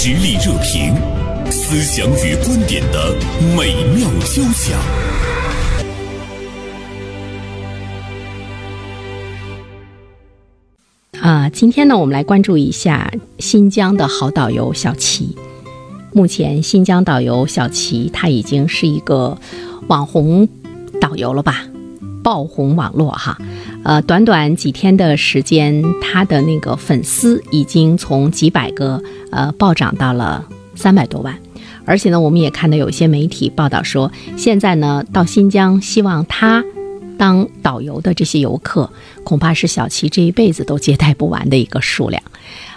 实力热评，思想与观点的美妙交响。啊，今天呢，我们来关注一下新疆的好导游小齐。目前，新疆导游小齐他已经是一个网红导游了吧？爆红网络哈，呃，短短几天的时间，他的那个粉丝已经从几百个呃暴涨到了三百多万，而且呢，我们也看到有一些媒体报道说，现在呢到新疆希望他当导游的这些游客，恐怕是小齐这一辈子都接待不完的一个数量，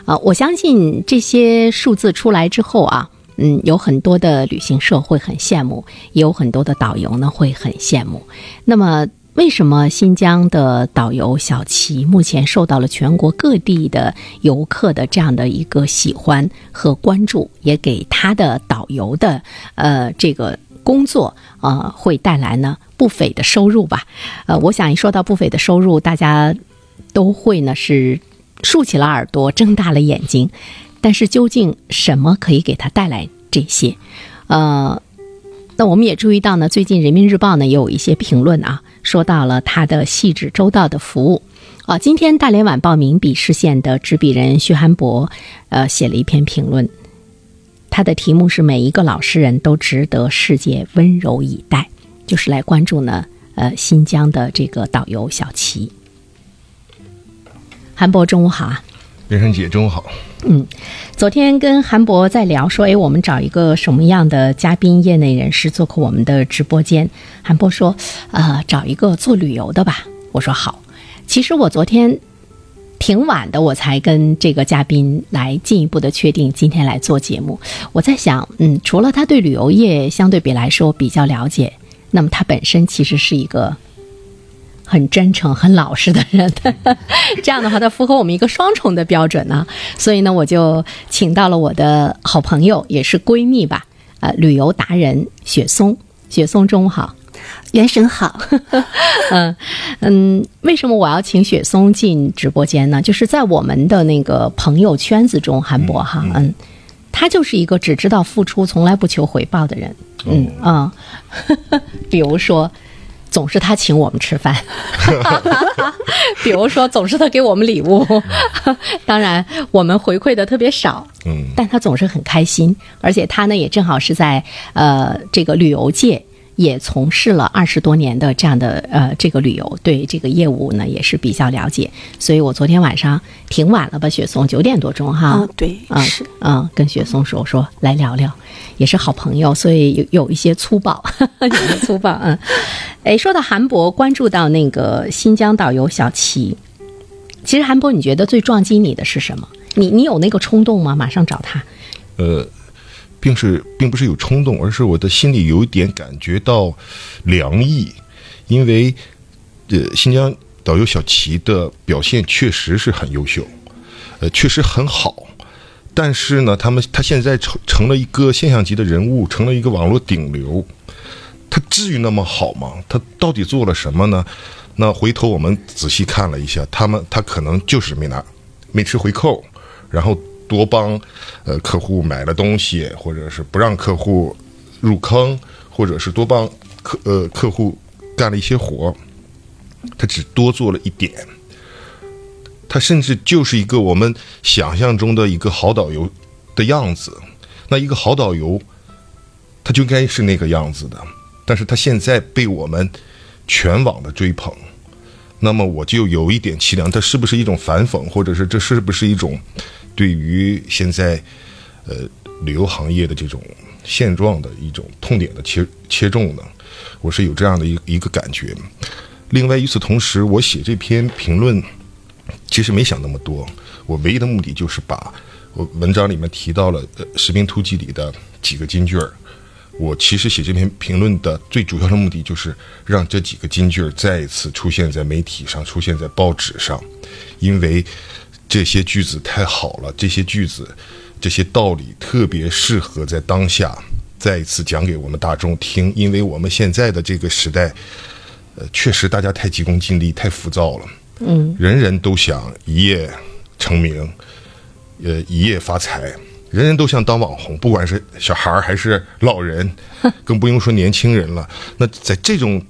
啊，我相信这些数字出来之后啊，嗯，有很多的旅行社会很羡慕，也有很多的导游呢会很羡慕，那么。为什么新疆的导游小齐目前受到了全国各地的游客的这样的一个喜欢和关注，也给他的导游的呃这个工作呃会带来呢不菲的收入吧？呃，我想一说到不菲的收入，大家都会呢是竖起了耳朵，睁大了眼睛。但是究竟什么可以给他带来这些？呃。那我们也注意到呢，最近人民日报呢也有一些评论啊，说到了他的细致周到的服务。啊，今天大连晚报名笔视线的执笔人徐寒博，呃，写了一篇评论，他的题目是“每一个老实人都值得世界温柔以待”，就是来关注呢，呃，新疆的这个导游小齐。韩博，中午好啊。袁生姐，中午好。嗯，昨天跟韩博在聊，说，哎，我们找一个什么样的嘉宾，业内人士做客我们的直播间。韩博说，呃，找一个做旅游的吧。我说好。其实我昨天挺晚的，我才跟这个嘉宾来进一步的确定今天来做节目。我在想，嗯，除了他对旅游业相对比来说比较了解，那么他本身其实是一个。很真诚、很老实的人，这样的话，他符合我们一个双重的标准呢。所以呢，我就请到了我的好朋友，也是闺蜜吧，呃，旅游达人雪松。雪松，中午好，元神好。嗯嗯，为什么我要请雪松进直播间呢？就是在我们的那个朋友圈子中，韩博哈，嗯，他就是一个只知道付出，从来不求回报的人。嗯啊，比如说。总是他请我们吃饭，比如说总是他给我们礼物，当然我们回馈的特别少，嗯，但他总是很开心，而且他呢也正好是在呃这个旅游界。也从事了二十多年的这样的呃这个旅游，对这个业务呢也是比较了解，所以我昨天晚上挺晚了吧，雪松九点多钟哈，啊对，啊是，嗯，跟雪松说说来聊聊，也是好朋友，所以有有一些粗暴，有些粗暴，嗯，哎，说到韩博，关注到那个新疆导游小齐，其实韩博，你觉得最撞击你的是什么？你你有那个冲动吗？马上找他？呃。并是并不是有冲动，而是我的心里有一点感觉到凉意，因为呃，新疆导游小齐的表现确实是很优秀，呃，确实很好，但是呢，他们他现在成成了一个现象级的人物，成了一个网络顶流，他至于那么好吗？他到底做了什么呢？那回头我们仔细看了一下，他们他可能就是没拿没吃回扣，然后。多帮，呃，客户买了东西，或者是不让客户入坑，或者是多帮客呃客户干了一些活，他只多做了一点，他甚至就是一个我们想象中的一个好导游的样子。那一个好导游，他就应该是那个样子的，但是他现在被我们全网的追捧，那么我就有一点凄凉，这是不是一种反讽，或者是这是不是一种？对于现在，呃，旅游行业的这种现状的一种痛点的切切中呢，我是有这样的一一个感觉。另外，与此同时，我写这篇评论，其实没想那么多。我唯一的目的就是把我文章里面提到了《呃士兵突击》里的几个金句儿。我其实写这篇评论的最主要的目的，就是让这几个金句再一次出现在媒体上，出现在报纸上，因为。这些句子太好了，这些句子，这些道理特别适合在当下再一次讲给我们大众听，因为我们现在的这个时代，呃，确实大家太急功近利，太浮躁了，嗯，人人都想一夜成名，呃，一夜发财，人人都想当网红，不管是小孩儿还是老人，更不用说年轻人了。那在这种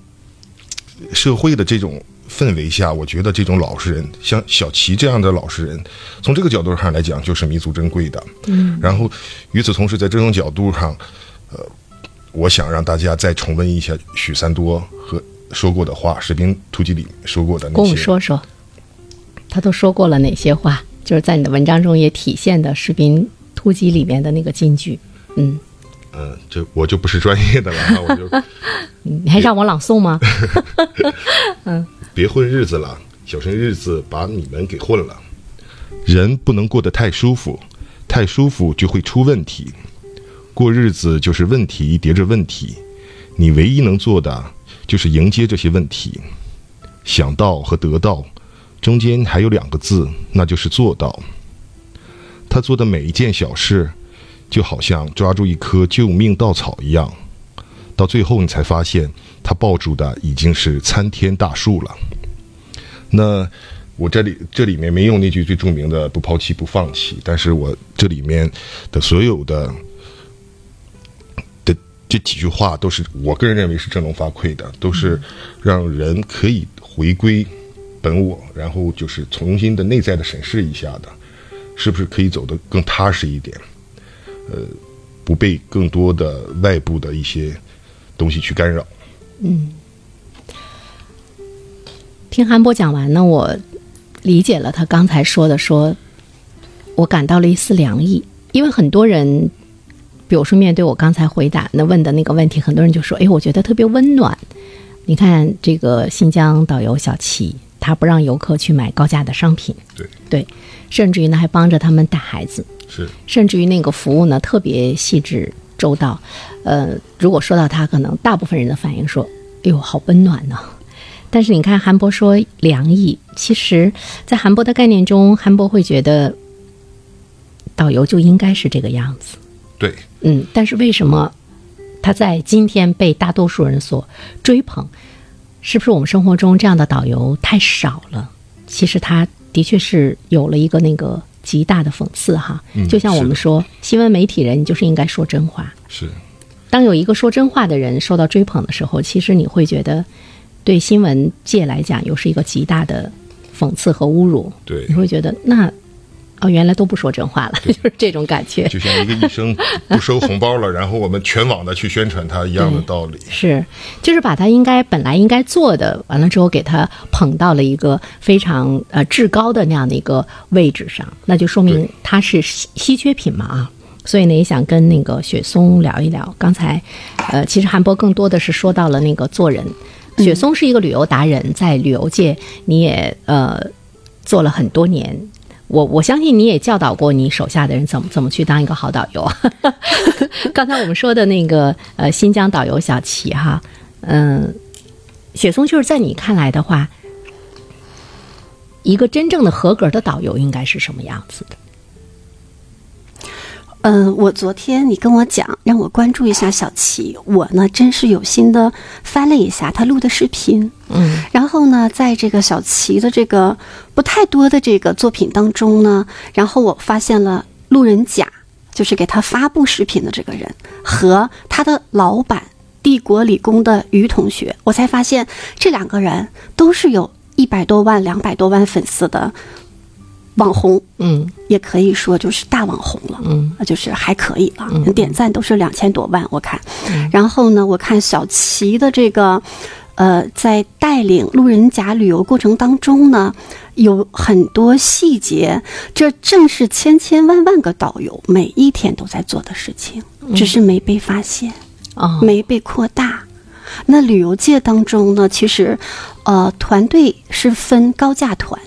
社会的这种氛围下，我觉得这种老实人，像小齐这样的老实人，从这个角度上来讲，就是弥足珍贵的。嗯。然后，与此同时，在这种角度上，呃，我想让大家再重温一下许三多和说过的话，《士兵突击》里说过的那些。跟我说说，他都说过了哪些话？就是在你的文章中也体现的《士兵突击》里面的那个金句。嗯。嗯，这我就不是专业的了，我就。你还让我朗诵吗？嗯。别混日子了，小心日子把你们给混了。人不能过得太舒服，太舒服就会出问题。过日子就是问题叠着问题，你唯一能做的就是迎接这些问题。想到和得到中间还有两个字，那就是做到。他做的每一件小事，就好像抓住一棵救命稻草一样。到最后，你才发现他抱住的已经是参天大树了。那我这里这里面没用那句最著名的“不抛弃不放弃”，但是我这里面的所有的的这几句话，都是我个人认为是振聋发聩的，都是让人可以回归本我，然后就是重新的内在的审视一下的，是不是可以走得更踏实一点？呃，不被更多的外部的一些。东西去干扰。嗯，听韩波讲完呢，我理解了他刚才说的，说我感到了一丝凉意。因为很多人，比如说面对我刚才回答那问的那个问题，很多人就说：“哎，我觉得特别温暖。”你看这个新疆导游小齐，他不让游客去买高价的商品，对对，甚至于呢还帮着他们带孩子，是，甚至于那个服务呢特别细致。周到，呃，如果说到他，可能大部分人的反应说：“哎呦，好温暖呢。”但是你看韩博说凉意，其实，在韩博的概念中，韩博会觉得导游就应该是这个样子。对，嗯，但是为什么他在今天被大多数人所追捧？是不是我们生活中这样的导游太少了？其实他的确是有了一个那个。极大的讽刺哈，就像我们说，新闻媒体人你就是应该说真话。是，当有一个说真话的人受到追捧的时候，其实你会觉得，对新闻界来讲又是一个极大的讽刺和侮辱。对，你会觉得那。哦，原来都不说真话了，就是这种感觉。就像一个医生不收红包了，然后我们全网的去宣传他一样的道理。是，就是把他应该本来应该做的，完了之后给他捧到了一个非常呃至高的那样的一个位置上，那就说明他是稀稀缺品嘛啊。所以呢，也想跟那个雪松聊一聊。刚才，呃，其实韩波更多的是说到了那个做人。雪松是一个旅游达人，在旅游界你也呃做了很多年。我我相信你也教导过你手下的人怎么怎么去当一个好导游。刚才我们说的那个呃新疆导游小齐哈，嗯，雪松就是在你看来的话，一个真正的合格的导游应该是什么样子的？嗯，我昨天你跟我讲，让我关注一下小齐，我呢真是有心的翻了一下他录的视频，嗯，然后呢，在这个小齐的这个不太多的这个作品当中呢，然后我发现了路人甲，就是给他发布视频的这个人和他的老板帝国理工的于同学，我才发现这两个人都是有一百多万、两百多万粉丝的。网红，嗯，也可以说就是大网红了，嗯，就是还可以了，点赞都是两千多万，我看。然后呢，我看小齐的这个，呃，在带领路人甲旅游过程当中呢，有很多细节，这正是千千万万个导游每一天都在做的事情，只是没被发现，啊，没被扩大。那旅游界当中呢，其实，呃，团队是分高价团、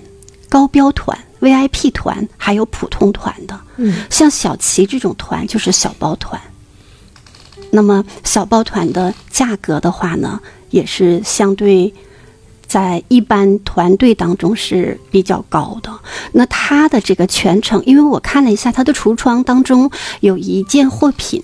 高标团。VIP 团还有普通团的，嗯，像小齐这种团就是小包团。那么小包团的价格的话呢，也是相对在一般团队当中是比较高的。那他的这个全程，因为我看了一下他的橱窗当中有一件货品，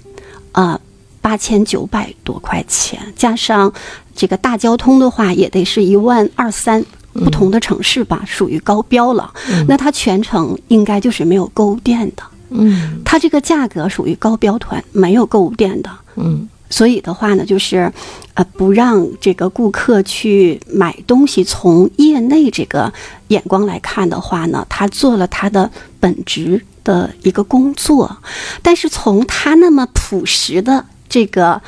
啊，八千九百多块钱，加上这个大交通的话，也得是一万二三。不同的城市吧，属于高标了。那它全程应该就是没有购物店的，嗯它这个价格属于高标团，没有购物店的。嗯所以的话呢，就是，呃，不让这个顾客去买东西。从业内这个眼光来看的话呢，他做了他的本职的一个工作，但是从他那么朴实的这个，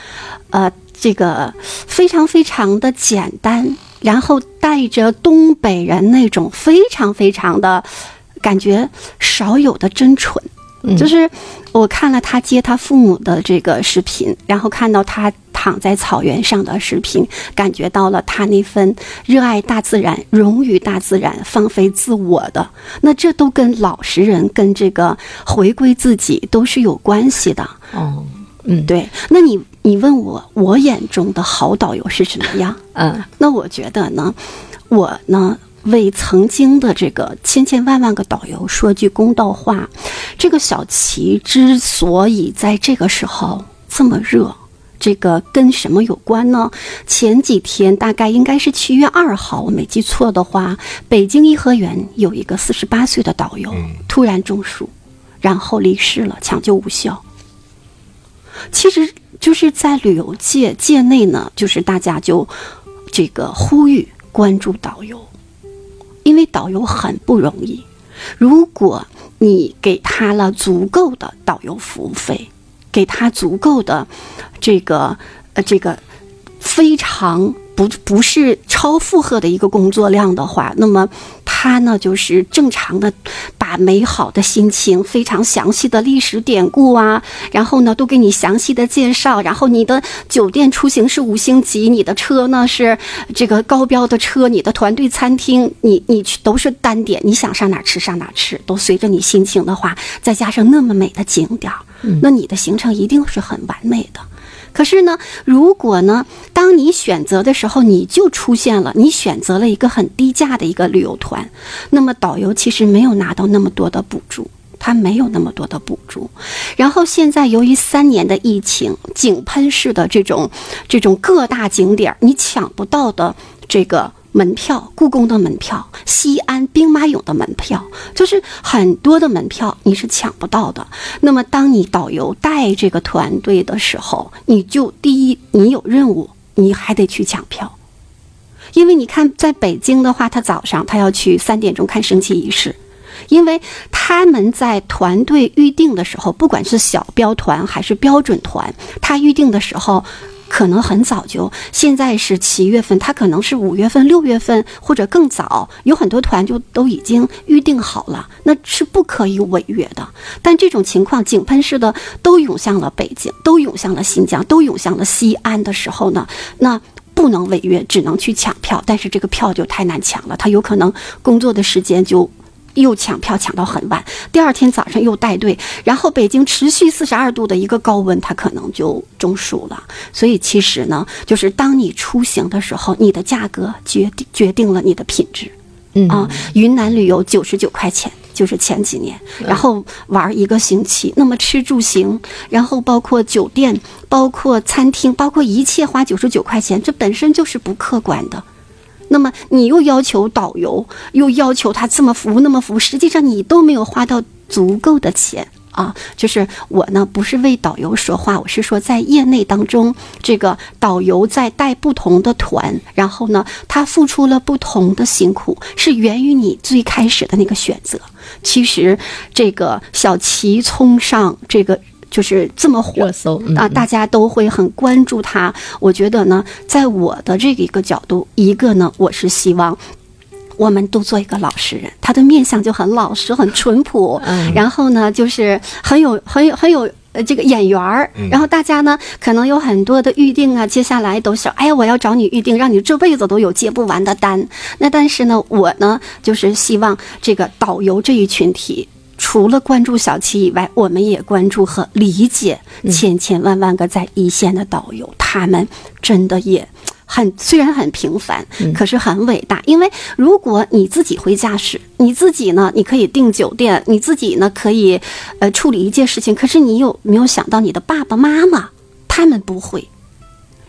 呃，这个非常非常的简单，然后带着东北人那种非常非常的感觉少有的真纯。嗯，就是我看了他接他父母的这个视频，然后看到他躺在草原上的视频，感觉到了他那份热爱大自然、融于大自然、放飞自我的。那这都跟老实人、跟这个回归自己都是有关系的。哦，嗯对，那你你问我，我眼中的好导游是什么样？嗯那我觉得呢，我呢为曾经的这个千千万万个导游说句公道话，这个小齐之所以在这个时候这么热。这个跟什么有关呢？前几天大概应该是七月二号，我没记错的话，北京颐和园有一个四十八岁的导游突然中暑，然后离世了，抢救无效。其实就是在旅游界界内呢，就是大家就这个呼吁关注导游，因为导游很不容易。如果你给他了足够的导游服务费，给他足够的这个呃这个非常不不是超负荷的一个工作量的话，那么他呢就是正常的把美好的心情、非常详细的历史典故啊，然后呢都给你详细的介绍，然后你的酒店出行是五星级，你的车呢是这个高标的车，你的团队餐厅你你去都是单点，你想上哪吃上哪吃，都随着你心情的话，再加上那么美的景点儿，那你的行程一定是很完美的。可是呢，如果呢，当你选择的时候，你就出现了，你选择了一个很低价的一个旅游团，那么导游其实没有拿到那么多的补助，他没有那么多的补助。然后现在由于三年的疫情，井喷式的这种这种各大景点儿，你抢不到的这个。门票，故宫的门票，西安兵马俑的门票，就是很多的门票你是抢不到的。那么，当你导游带这个团队的时候，你就第一，你有任务，你还得去抢票，因为你看，在北京的话，他早上他要去三点钟看升旗仪式。因为他们在团队预定的时候，不管是小标团还是标准团，他预定的时候可能很早就，现在是七月份，他可能是五月份、六月份或者更早，有很多团就都已经预定好了，那是不可以违约的。但这种情况，井喷式的都涌向了北京，都涌向了新疆，都涌向了西安的时候呢，那。不能违约，只能去抢票，但是这个票就太难抢了，他有可能工作的时间就又抢票抢到很晚，第二天早上又带队，然后北京持续四十二度的一个高温，他可能就中暑了。所以其实呢，就是当你出行的时候，你的价格决定决定了你的品质。嗯啊，云南旅游九十九块钱，就是前几年，然后玩一个星期，那么吃住行，然后包括酒店、包括餐厅、包括一切花九十九块钱，这本身就是不客观的。那么你又要求导游，又要求他这么服务那么服务，实际上你都没有花到足够的钱。啊，就是我呢，不是为导游说话，我是说在业内当中，这个导游在带不同的团，然后呢，他付出了不同的辛苦，是源于你最开始的那个选择。其实，这个小齐冲上这个就是这么火热搜嗯啊，大家都会很关注他。我觉得呢，在我的这个一个角度，一个呢，我是希望。我们都做一个老实人，他的面相就很老实、很淳朴，嗯然后呢，就是很有、很有、很有呃这个眼缘儿。然后大家呢，可能有很多的预定啊，接下来都是哎呀，我要找你预定，让你这辈子都有接不完的单。那但是呢，我呢，就是希望这个导游这一群体。除了关注小七以外，我们也关注和理解千千万万个在一线的导游，他们真的也很虽然很平凡，可是很伟大。因为如果你自己会驾驶，你自己呢，你可以订酒店，你自己呢可以呃处理一件事情，可是你有没有想到你的爸爸妈妈他们不会？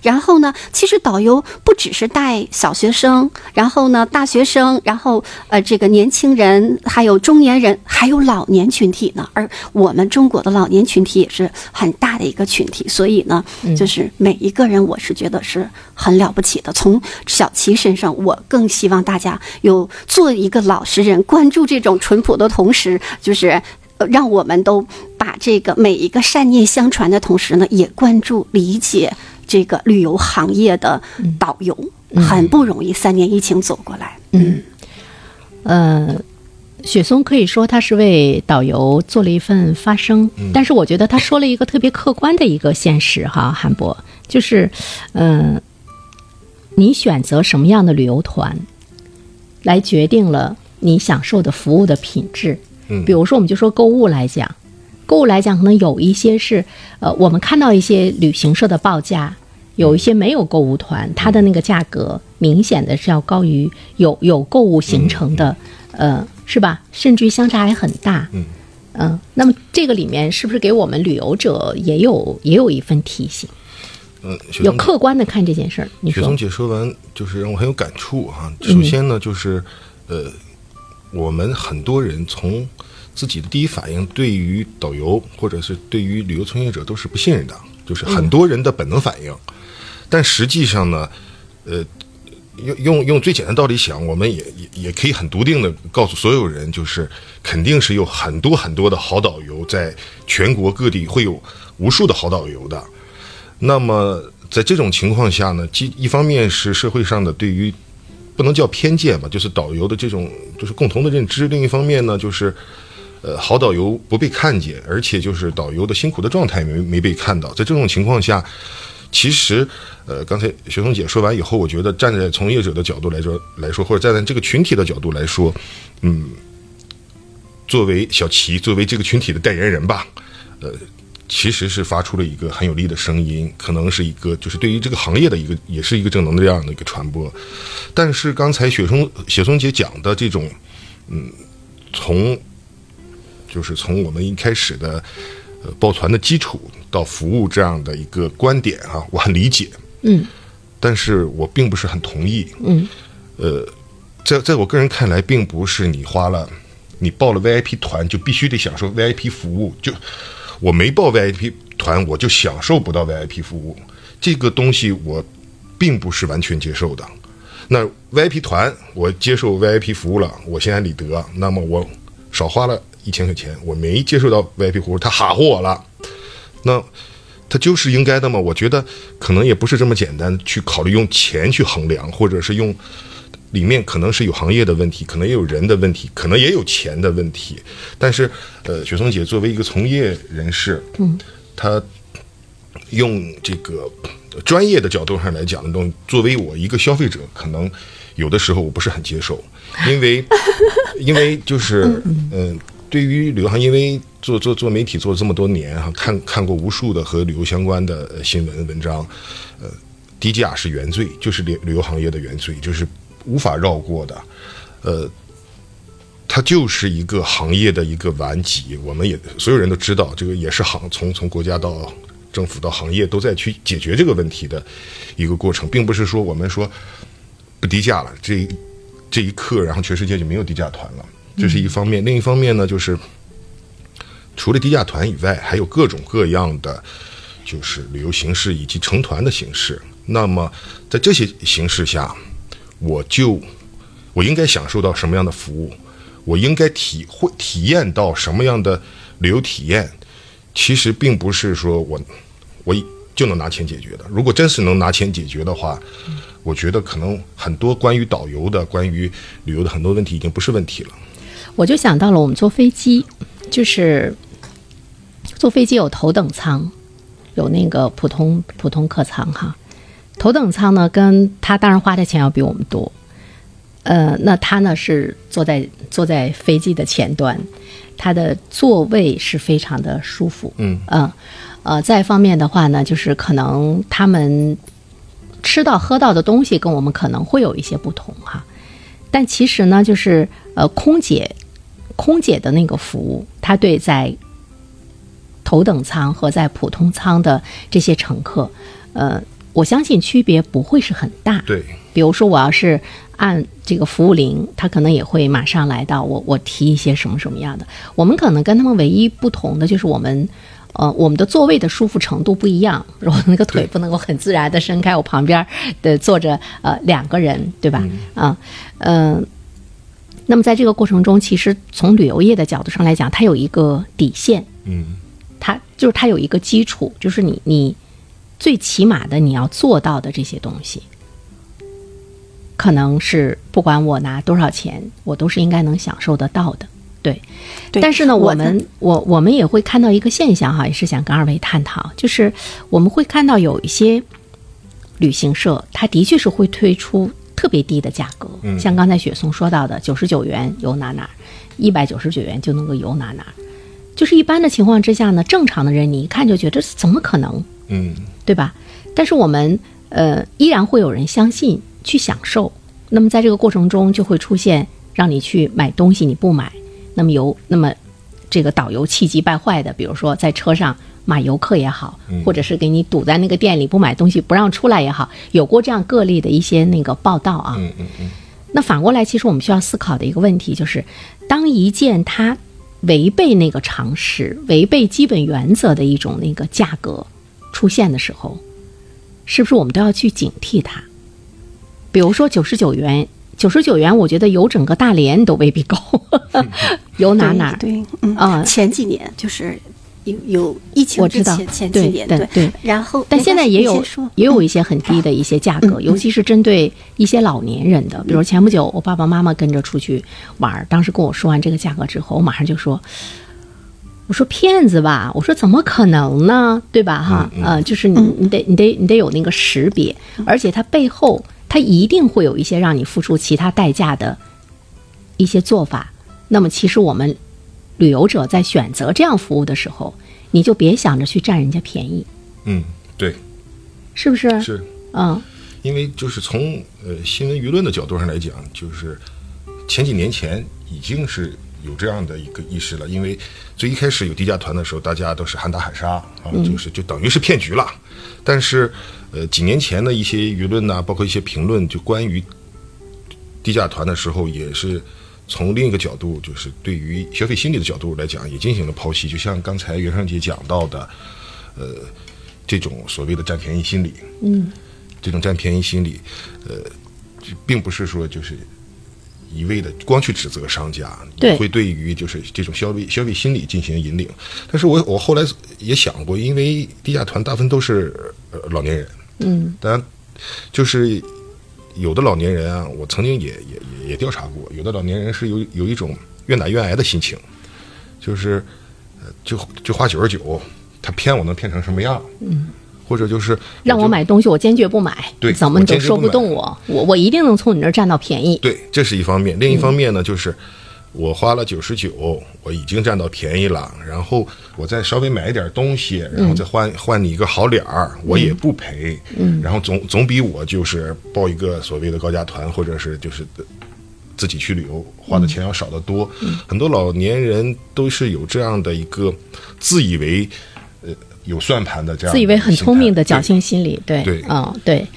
然后呢，其实导游不只是带小学生，然后呢，大学生，然后呃，这个年轻人，还有中年人，还有老年群体呢。而我们中国的老年群体也是很大的一个群体，所以呢，就是每一个人，我是觉得是很了不起的。从小齐身上，我更希望大家有做一个老实人，关注这种淳朴的同时，就是。呃让我们都把这个每一个善念相传的同时呢，也关注理解这个旅游行业的导游，很不容易，三年疫情走过来，嗯，呃，雪松可以说他是为导游做了一份发声，但是我觉得他说了一个特别客观的一个现实哈，韩博，就是，嗯、你选择什么样的旅游团，来决定了你享受的服务的品质。嗯。比如说，我们就说购物来讲，购物来讲，可能有一些是呃，我们看到一些旅行社的报价，有一些没有购物团，它的那个价格明显的是要高于有有购物行程的，呃，是吧？甚至于相差还很大。嗯嗯、那么这个里面是不是给我们旅游者也有也有一份提醒？嗯，雪有客观的看这件事儿？你说雪松，姐说完，就是让我很有感触哈、嗯首先呢，就是呃，我们很多人从自己的第一反应，对于导游或者是对于旅游从业者都是不信任的，就是很多人的本能反应。但实际上呢，呃，用用用最简单道理想，我们也也也可以很笃定的告诉所有人，就是肯定是有很多很多的好导游，在全国各地会有无数的好导游的。那么在这种情况下呢，既一方面是社会上的对于不能叫偏见吧，就是导游的这种就是共同的认知；另一方面呢，就是呃好导游不被看见，而且就是导游的辛苦的状态没没被看到。在这种情况下，其实呃刚才学松姐说完以后，我觉得站在从业者的角度来说来说，或者站在这个群体的角度来说，嗯，作为小齐，作为这个群体的代言人吧，呃。其实是发出了一个很有力的声音，可能是一个就是对于这个行业的一个，也是一个正能量的一个传播。但是刚才雪松雪松姐讲的这种，嗯，从就是从我们一开始的呃抱团的基础到服务这样的一个观点啊，我很理解，嗯。但是我并不是很同意。嗯。呃，在在我个人看来，并不是你花了你报了 VIP 团就必须得享受 VIP 服务，就我没报 VIP 团我就享受不到 VIP 服务，这个东西我并不是完全接受的。那 VIP 团我接受 VIP 服务了，我心安理得，那么我少花了一千块钱，我没接受到 VIP 服务，他哈唬我了，那。他就是应该的嘛？我觉得可能也不是这么简单去考虑用钱去衡量，或者是用里面可能是有行业的问题，可能也有人的问题，可能也有钱的问题。但是，呃，雪松姐作为一个从业人士，嗯，她用这个专业的角度上来讲的东西，作为我一个消费者，可能有的时候我不是很接受，因为 因为就是嗯、对于旅游行业，因为做做做媒体做了这么多年哈，看看过无数的和旅游相关的新闻文章，呃，低价是原罪，就是旅旅游行业的原罪，就是无法绕过的，呃。它就是一个行业的一个顽疾，我们也所有人都知道，这个也是行从从国家到政府到行业都在去解决这个问题的一个过程，并不是说我们说不低价了，这这一刻，然后全世界就没有低价团了，这是一方面。另一方面呢，就是除了低价团以外，还有各种各样的就是旅游形式以及成团的形式。那么在这些形式下，我就我应该享受到什么样的服务？我应该体会体验到什么样的旅游体验？其实并不是说我我就能拿钱解决的。如果真是能拿钱解决的话，我觉得可能很多关于导游的、关于旅游的很多问题已经不是问题了。我就想到了我们坐飞机，就是坐飞机有头等舱，有那个普通普通客舱哈。头等舱呢，跟他当然花的钱要比我们多，呃，那他呢是坐在坐在飞机的前端，他的座位是非常的舒服，嗯。嗯呃，再一方面的话呢，就是可能他们吃到喝到的东西跟我们可能会有一些不同哈，但其实呢，就是呃，空姐空姐的那个服务，她对在头等舱和在普通舱的这些乘客，呃，我相信区别不会是很大。对，比如说我要是按这个服务铃，他可能也会马上来到我我提一些什么什么样的。我们可能跟他们唯一不同的就是我们。呃，我们的座位的舒服程度不一样，我那个腿不能够很自然的伸开，我旁边的坐着呃两个人，对吧？啊，嗯，那么在这个过程中，其实从旅游业的角度上来讲，它有一个底线，嗯，它就是它有一个基础，就是你你最起码的你要做到的这些东西，可能是不管我拿多少钱，我都是应该能享受得到的。对，对但是呢，我我们我我们也会看到一个现象哈，也是想跟二位探讨，就是我们会看到有一些旅行社，它的确是会推出特别低的价格，嗯像刚才雪松说到的，九十九元游哪哪，一百九十九元就能够游哪哪。就是一般的情况之下呢，正常的人你一看就觉得这怎么可能，嗯对吧？但是我们呃依然会有人相信去享受，那么在这个过程中就会出现让你去买东西你不买，那么有那么这个导游气急败坏的，比如说在车上骂游客也好，或者是给你堵在那个店里不买东西不让出来也好，有过这样个例的一些那个报道啊。嗯嗯嗯，那反过来，其实我们需要思考的一个问题就是，当一件它违背那个常识、违背基本原则的一种那个价格出现的时候，是不是我们都要去警惕它？比如说九十九元，九十九元，我觉得游整个大连都未必够，游哪哪儿？对，对嗯啊前几年就是有有疫情我知道之前前几对年对对然后但现在也有也有一些很低的一些价格，尤其是针对一些老年人的。比如前不久我爸爸妈妈跟着出去玩儿，当时跟我说完这个价格之后，我马上就说：“我说骗子吧，我说怎么可能呢？对吧？哈，呃，就是你你得你得你得有那个识别，而且它背后它一定会有一些让你付出其他代价的一些做法。那么其实我们旅游者在选择这样服务的时候，你就别想着去占人家便宜。”嗯，对，是不是？是嗯因为就是从呃新闻舆论的角度上来讲，就是前几年前已经是有这样的一个意识了。因为最一开始有低价团的时候，大家都是喊打喊杀啊，就是就等于是骗局了。但是呃几年前的一些舆论呐、包括一些评论，就关于低价团的时候，也是从另一个角度，就是对于消费心理的角度来讲，也进行了剖析。就像刚才袁尚杰讲到的，呃，这种所谓的占便宜心理，嗯，这种占便宜心理，呃，并不是说就是一味的光去指责商家，对会对于就是这种消费消费心理进行引领。但是我我后来也想过，因为低价团大部分都是呃老年人，嗯当然就是有的老年人啊，我曾经也也也也调查过，有的老年人是有有一种愿打愿挨的心情，就是呃就就花九十九，他骗我能骗成什么样？嗯，或者就是让我买东西，我坚决不买。对怎么你都说不动我，我我一定能从你那儿占到便宜。对，这是一方面。另一方面呢，就是我花了九十九，我已经占到便宜了，然后我再稍微买一点东西，然后再换、换你一个好脸儿，我也不赔。嗯，然后总总比我就是报一个所谓的高价团，或者是就是。自己去旅游花的钱要少得多，很多老年人都是有这样的一个自以为呃有算盘的这样的自以为很聪明的侥幸心理，对，对。嗯，对。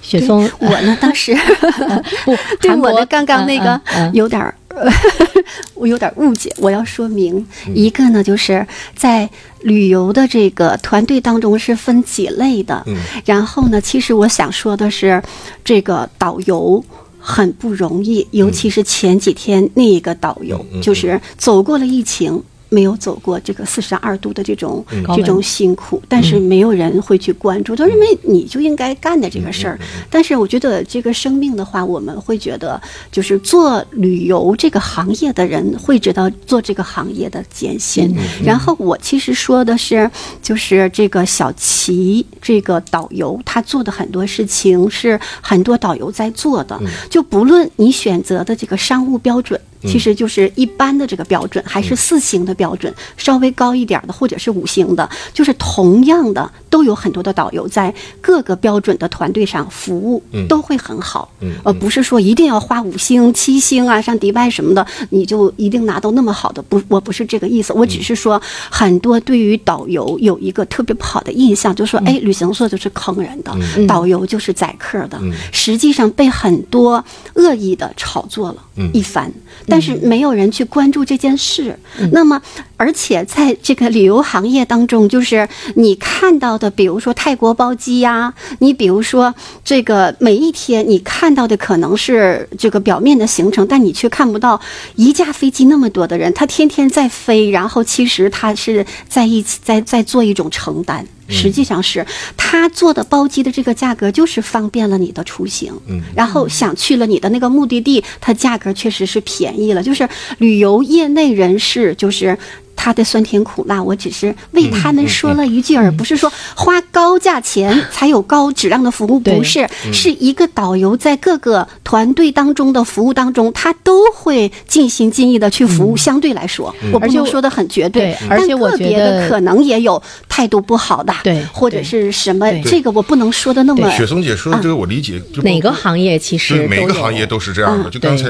雪松，我呢，当时 不，对我的刚刚那个嗯嗯嗯。有点儿，我有点误解。我要说明嗯一个呢，就是在旅游的这个团队当中是分几类的。嗯然后呢，其实我想说的是，这个导游。很不容易，尤其是前几天那一个导游，就是走过了疫情，没有走过这个四十二度的这种、嗯。这种辛苦，但是没有人会去关注，都认为你就应该干的这个事儿。但是我觉得这个生命的话，我们会觉得，就是做旅游这个行业的人会知道做这个行业的艰辛。然后我其实说的是，就是这个小齐这个导游，他做的很多事情是很多导游在做的，就不论你选择的这个商务标准。其实就是一般的这个标准，还是四星的标准，稍微高一点的，或者是五星的，就是同样的都有很多的导游在各个标准的团队上服务，都会很好。嗯呃，不是说一定要花五星、七星啊，像迪拜什么的，你就一定拿到那么好的。不，我不是这个意思，我只是说很多对于导游有一个特别不好的印象，就说哎，旅行社就是坑人的，导游就是宰客的。实际上被很多恶意的炒作了一番，但是没有人去关注这件事。那么，而且在这个旅游行业当中，就是你看到的，比如说泰国包机呀、你比如说这个每一天你看到的可能是这个表面的行程，但你却看不到一架飞机那么多的人，他天天在飞，然后其实他是在一起在在做一种承担。实际上是他做的包机的这个价格，就是方便了你的出行，嗯，然后想去了你的那个目的地，它价格确实是便宜了。就是旅游业内人士，就是他的酸甜苦辣，我只是为他们说了一句，而不是说花高价钱才有高质量的服务，不是，是一个导游在各个团队当中的服务当中，他都会尽心尽力的去服务。相对来说，我不能说的很绝对，而且我但个别的可能也有态度不好的，对或者是什么，这个我不能说的那么雪松姐说的这个我理解，就包括哪个行业其实对每个行业都是这样的。嗯就刚才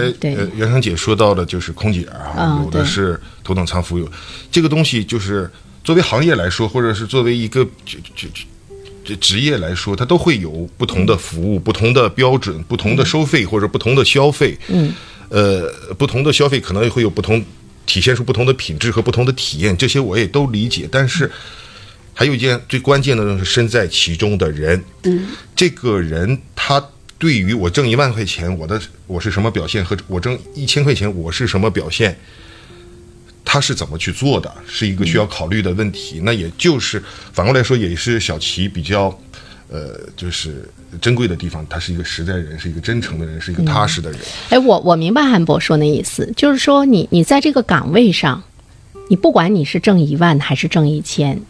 袁成姐说到的，就是空姐啊，嗯有的是头等舱服务，这个东西就是作为行业来说，或者是作为一个就就就这职业来说，它都会有不同的服务、不同的标准、不同的收费或者不同的消费。嗯，呃，不同的消费可能会有不同，体现出不同的品质和不同的体验，这些我也都理解。但是还有一件最关键的就是身在其中的人，嗯，这个人他对于我挣一万块钱，我的我是什么表现，和我挣一千块钱我是什么表现，他是怎么去做的，是一个需要考虑的问题。那也就是反过来说，也是小齐比较，呃，就是珍贵的地方。他是一个实在人，是一个真诚的人，是一个踏实的人。哎，我我明白韩博说那意思，就是说你你在这个岗位上，你不管你是挣一万还是挣一千，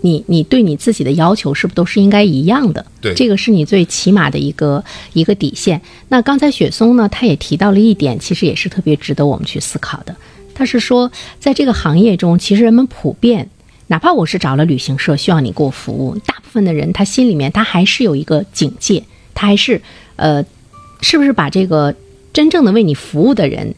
你你对你自己的要求是不是都是应该一样的？对这个是你最起码的一个一个底线。那刚才雪松呢，他也提到了一点，其实也是特别值得我们去思考的。他是说，在这个行业中，其实人们普遍，哪怕我是找了旅行社需要你给我服务，大部分的人他心里面他还是有一个警戒，他还是呃，是不是把这个真正的为你服务的人，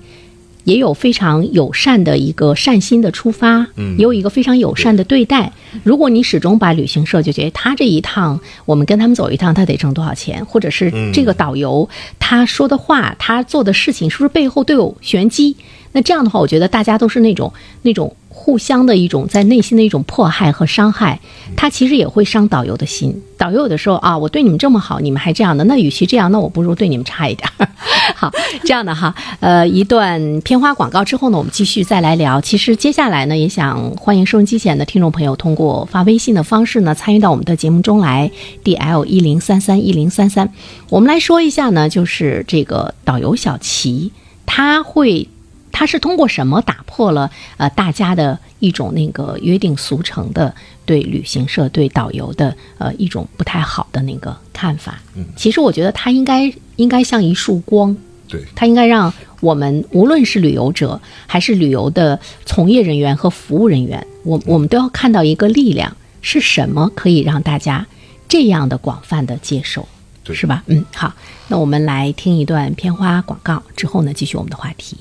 也有非常友善的一个善心的出发，嗯，也有一个非常友善的对待。如果你始终把旅行社就觉得他这一趟，我们跟他们走一趟，他得挣多少钱，或者是这个导游他说的话，他做的事情是不是背后都有玄机？那这样的话，我觉得大家都是那种那种互相的一种在内心的一种迫害和伤害，他其实也会伤导游的心。导游有的时候啊，我对你们这么好，你们还这样的，那与其这样，那我不如对你们差一点儿。好，这样的哈，呃，一段片花广告之后呢，我们继续再来聊。其实接下来呢，也想欢迎收音机前的听众朋友通过发微信的方式呢，参与到我们的节目中来，D L 一零三三一零三三。我们来说一下呢，就是这个导游小齐，他会。他是通过什么打破了呃大家的一种那个约定俗成的对旅行社对导游的呃一种不太好的那个看法？嗯，其实我觉得他应该应该像一束光，对，它应该让我们无论是旅游者还是旅游的从业人员和服务人员，我我们都要看到一个力量是什么可以让大家这样的广泛的接受，是吧？嗯，好，那我们来听一段片花广告之后呢，继续我们的话题。